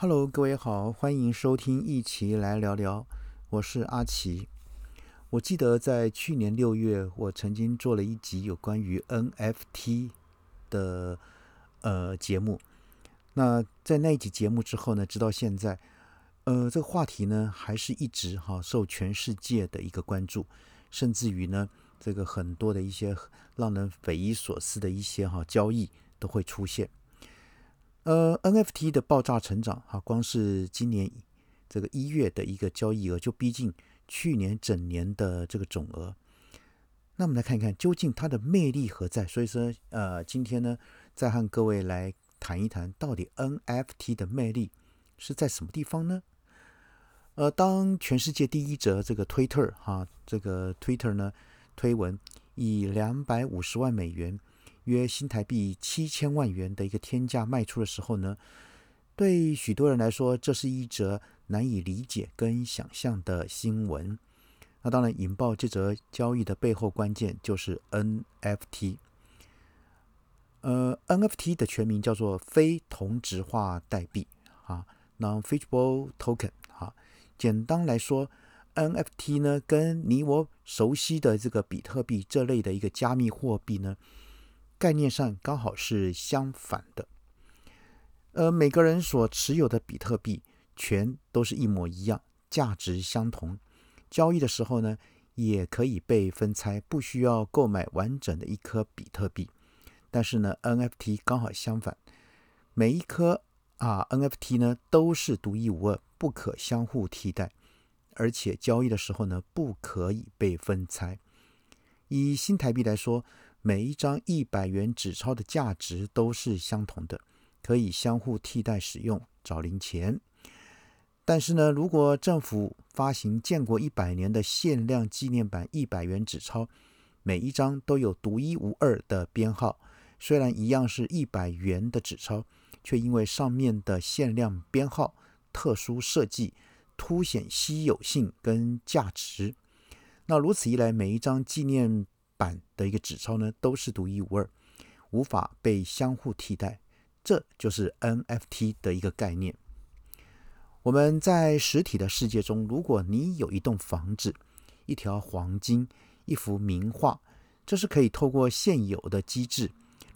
Hello，各位好，欢迎收听一起来聊聊，我是阿奇。我记得在去年六月，我曾经做了一集有关于 NFT 的呃节目。那在那一集节目之后呢，直到现在，呃，这个话题呢还是一直哈受全世界的一个关注，甚至于呢，这个很多的一些让人匪夷所思的一些哈交易都会出现。呃，NFT 的爆炸成长哈，光是今年这个一月的一个交易额就逼近。去年整年的这个总额，那我们来看一看究竟它的魅力何在。所以说，呃，今天呢，再和各位来谈一谈，到底 NFT 的魅力是在什么地方呢？呃，当全世界第一则这个 Twitter 哈，这个 Twitter 呢推文以两百五十万美元，约新台币七千万元的一个天价卖出的时候呢，对许多人来说，这是一则。难以理解跟想象的新闻，那当然引爆这则交易的背后关键就是 NFT。呃，NFT 的全名叫做非同质化代币啊，Non-Fungible Token 啊。简单来说，NFT 呢跟你我熟悉的这个比特币这类的一个加密货币呢，概念上刚好是相反的。呃，每个人所持有的比特币。全都是一模一样，价值相同。交易的时候呢，也可以被分拆，不需要购买完整的一颗比特币。但是呢，NFT 刚好相反，每一颗啊 NFT 呢都是独一无二，不可相互替代，而且交易的时候呢不可以被分拆。以新台币来说，每一张一百元纸钞的价值都是相同的，可以相互替代使用，找零钱。但是呢，如果政府发行建国一百年的限量纪念版一百元纸钞，每一张都有独一无二的编号，虽然一样是一百元的纸钞，却因为上面的限量编号特殊设计，凸显稀有性跟价值。那如此一来，每一张纪念版的一个纸钞呢，都是独一无二，无法被相互替代。这就是 NFT 的一个概念。我们在实体的世界中，如果你有一栋房子、一条黄金、一幅名画，这是可以透过现有的机制，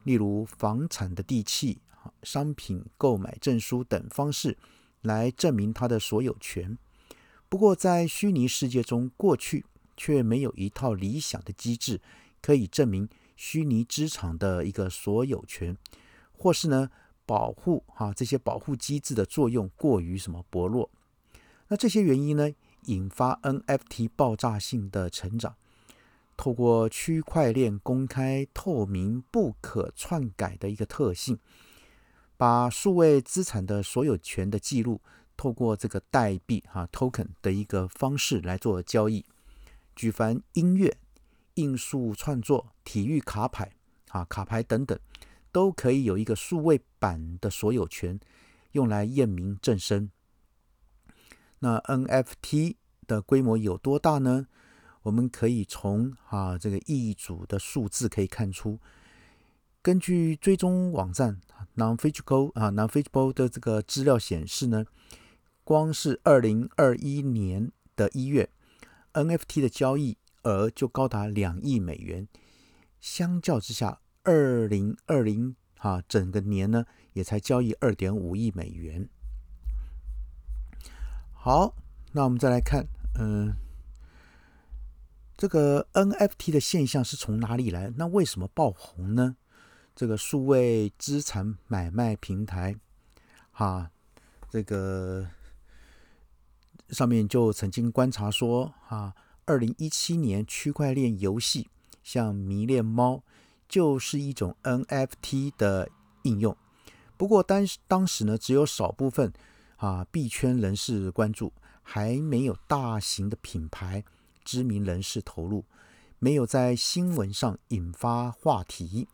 例如房产的地契、商品购买证书等方式来证明它的所有权。不过，在虚拟世界中，过去却没有一套理想的机制可以证明虚拟资产的一个所有权，或是呢？保护哈这些保护机制的作用过于什么薄弱？那这些原因呢，引发 NFT 爆炸性的成长。透过区块链公开、透明、不可篡改的一个特性，把数位资产的所有权的记录，透过这个代币哈 token 的一个方式来做交易。举凡音乐、艺术创作、体育卡牌啊卡牌等等。都可以有一个数位版的所有权，用来验明正身。那 NFT 的规模有多大呢？我们可以从啊这个易主的数字可以看出。根据追踪网站 Nonfigible 啊 Nonfigible 的这个资料显示呢，光是二零二一年的一月，NFT 的交易额就高达两亿美元。相较之下，二零二零哈，整个年呢也才交易二点五亿美元。好，那我们再来看，嗯，这个 NFT 的现象是从哪里来？那为什么爆红呢？这个数位资产买卖平台，哈，这个上面就曾经观察说，哈，二零一七年区块链游戏像迷恋猫。就是一种 NFT 的应用，不过当当时呢，只有少部分啊币圈人士关注，还没有大型的品牌知名人士投入，没有在新闻上引发话题。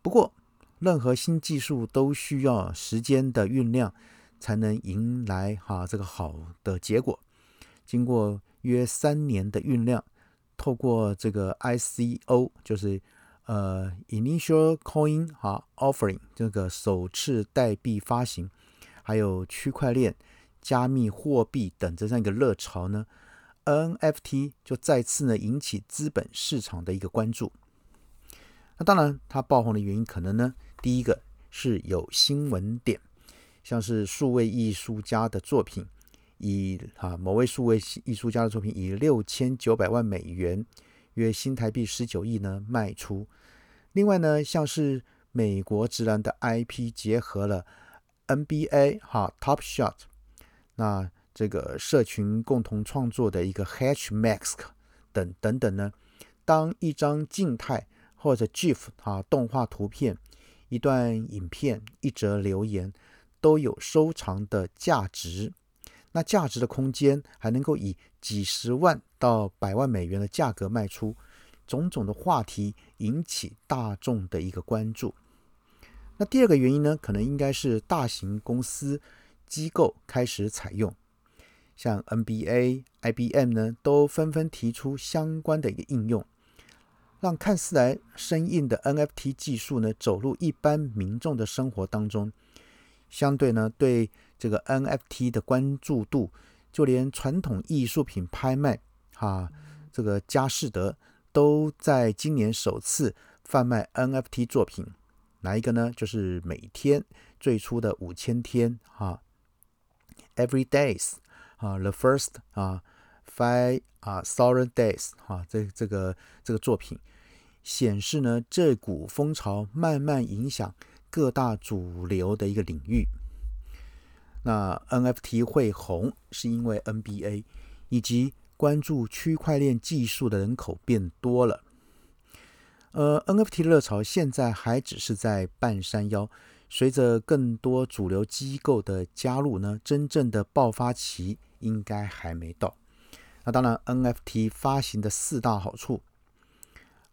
不过，任何新技术都需要时间的酝酿，才能迎来哈这个好的结果。经过约三年的酝酿，透过这个 ICO，就是。呃，initial coin 哈 offering 这个首次代币发行，还有区块链、加密货币等这样一个热潮呢，NFT 就再次呢引起资本市场的一个关注。那当然，它爆红的原因可能呢，第一个是有新闻点，像是数位艺术家的作品，以啊某位数位艺术家的作品以六千九百万美元。约新台币十九亿呢卖出。另外呢，像是美国直男的 IP 结合了 NBA 哈 Top Shot，那这个社群共同创作的一个 Hatch Mask 等等等呢，当一张静态或者 GIF 啊动画图片、一段影片、一则留言都有收藏的价值。那价值的空间还能够以几十万到百万美元的价格卖出，种种的话题引起大众的一个关注。那第二个原因呢，可能应该是大型公司机构开始采用，像 NBA、IBM 呢，都纷纷提出相关的一个应用，让看似来生硬的 NFT 技术呢，走入一般民众的生活当中。相对呢，对这个 NFT 的关注度，就连传统艺术品拍卖，哈，这个佳士得都在今年首次贩卖 NFT 作品。哪一个呢？就是每天最初的五千天，哈，Every Days，啊，The First，啊，Five，啊，Thousand Days，哈，这这个这个作品显示呢，这股风潮慢慢影响。各大主流的一个领域，那 NFT 会红，是因为 NBA 以及关注区块链技术的人口变多了。呃，NFT 热潮现在还只是在半山腰，随着更多主流机构的加入呢，真正的爆发期应该还没到。那当然，NFT 发行的四大好处，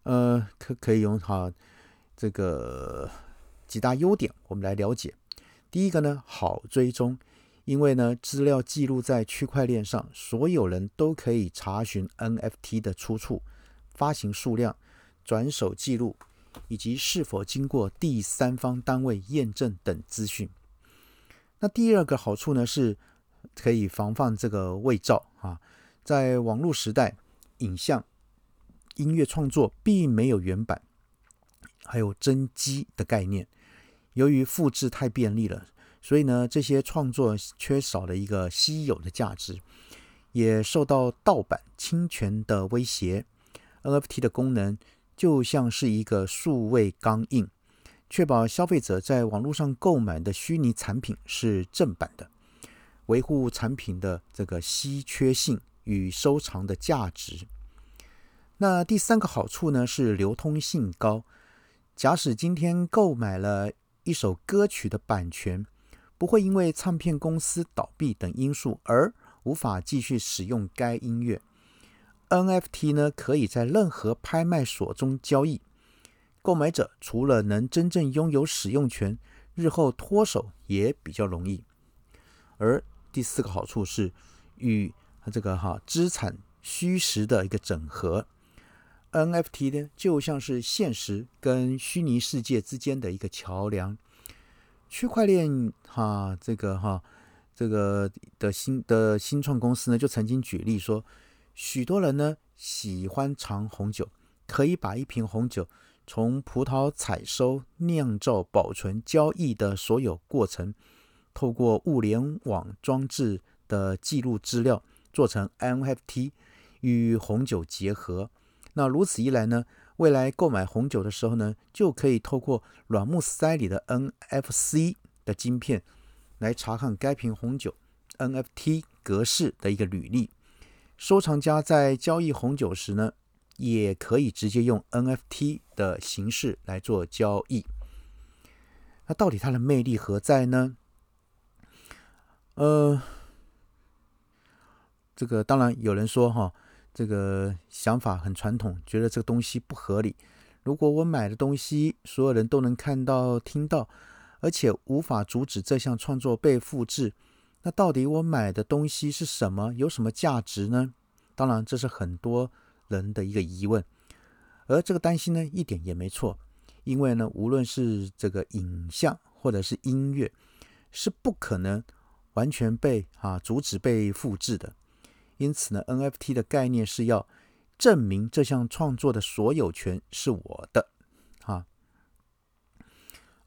呃，可可以用哈这个。几大优点，我们来了解。第一个呢，好追踪，因为呢，资料记录在区块链上，所有人都可以查询 NFT 的出处、发行数量、转手记录，以及是否经过第三方单位验证等资讯。那第二个好处呢，是可以防范这个伪造啊。在网络时代，影像、音乐创作并没有原版，还有真机的概念。由于复制太便利了，所以呢，这些创作缺少了一个稀有的价值，也受到盗版侵权的威胁。NFT 的功能就像是一个数位钢印，确保消费者在网络上购买的虚拟产品是正版的，维护产品的这个稀缺性与收藏的价值。那第三个好处呢是流通性高，假使今天购买了。一首歌曲的版权不会因为唱片公司倒闭等因素而无法继续使用该音乐。NFT 呢，可以在任何拍卖所中交易，购买者除了能真正拥有使用权，日后脱手也比较容易。而第四个好处是与这个哈资产虚实的一个整合。NFT 呢，就像是现实跟虚拟世界之间的一个桥梁。区块链哈，这个哈，这个的新的新创公司呢，就曾经举例说，许多人呢喜欢尝红酒，可以把一瓶红酒从葡萄采收、酿造、保存、交易的所有过程，透过物联网装置的记录资料，做成 NFT 与红酒结合。那如此一来呢，未来购买红酒的时候呢，就可以透过软木塞里的 NFC 的晶片来查看该瓶红酒 NFT 格式的一个履历。收藏家在交易红酒时呢，也可以直接用 NFT 的形式来做交易。那到底它的魅力何在呢？呃，这个当然有人说哈。这个想法很传统，觉得这个东西不合理。如果我买的东西所有人都能看到、听到，而且无法阻止这项创作被复制，那到底我买的东西是什么？有什么价值呢？当然，这是很多人的一个疑问。而这个担心呢，一点也没错，因为呢，无论是这个影像或者是音乐，是不可能完全被啊阻止被复制的。因此呢，NFT 的概念是要证明这项创作的所有权是我的。哈，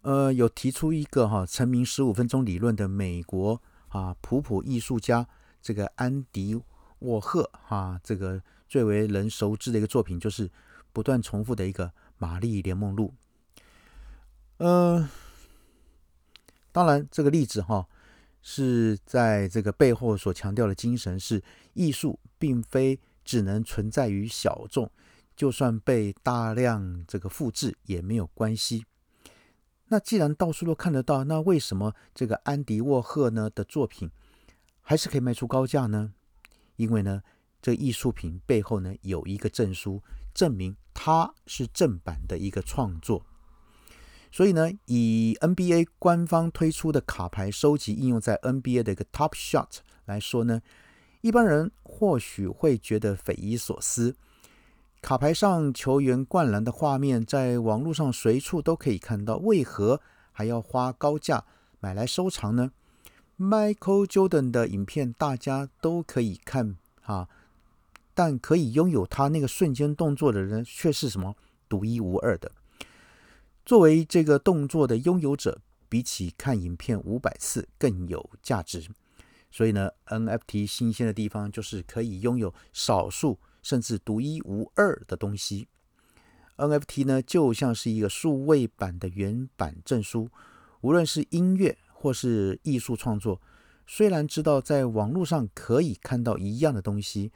呃，有提出一个哈成名十五分钟理论的美国啊普普艺术家这个安迪沃赫哈，这个最为人熟知的一个作品就是不断重复的一个玛丽莲梦露。呃，当然这个例子哈。是在这个背后所强调的精神是，艺术并非只能存在于小众，就算被大量这个复制也没有关系。那既然到处都看得到，那为什么这个安迪沃赫呢的作品还是可以卖出高价呢？因为呢，这艺术品背后呢有一个证书，证明它是正版的一个创作。所以呢，以 NBA 官方推出的卡牌收集应用在 NBA 的一个 Top Shot 来说呢，一般人或许会觉得匪夷所思。卡牌上球员灌篮的画面在网络上随处都可以看到，为何还要花高价买来收藏呢？Michael Jordan 的影片大家都可以看啊，但可以拥有他那个瞬间动作的人却是什么独一无二的。作为这个动作的拥有者，比起看影片五百次更有价值。所以呢，NFT 新鲜的地方就是可以拥有少数甚至独一无二的东西。NFT 呢，就像是一个数位版的原版证书。无论是音乐或是艺术创作，虽然知道在网络上可以看到一样的东西，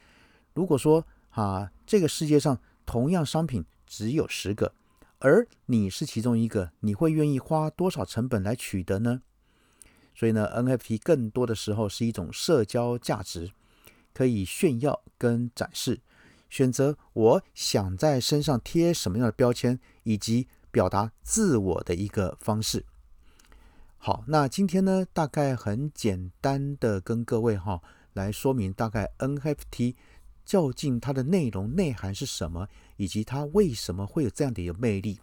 如果说啊，这个世界上同样商品只有十个。而你是其中一个，你会愿意花多少成本来取得呢？所以呢，NFT 更多的时候是一种社交价值，可以炫耀跟展示，选择我想在身上贴什么样的标签，以及表达自我的一个方式。好，那今天呢，大概很简单的跟各位哈来说明大概 NFT。究竟它的内容内涵是什么，以及它为什么会有这样的一个魅力？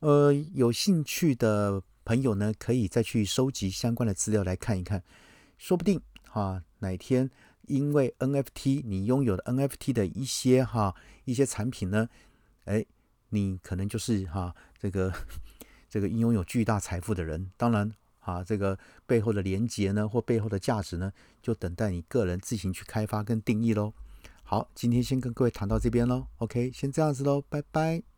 呃，有兴趣的朋友呢，可以再去收集相关的资料来看一看，说不定哈哪天因为 NFT 你拥有的 NFT 的一些哈一些产品呢，哎，你可能就是哈这个这个拥有巨大财富的人。当然啊，这个背后的连接呢，或背后的价值呢，就等待你个人自行去开发跟定义喽。好，今天先跟各位谈到这边喽。OK，先这样子喽，拜拜。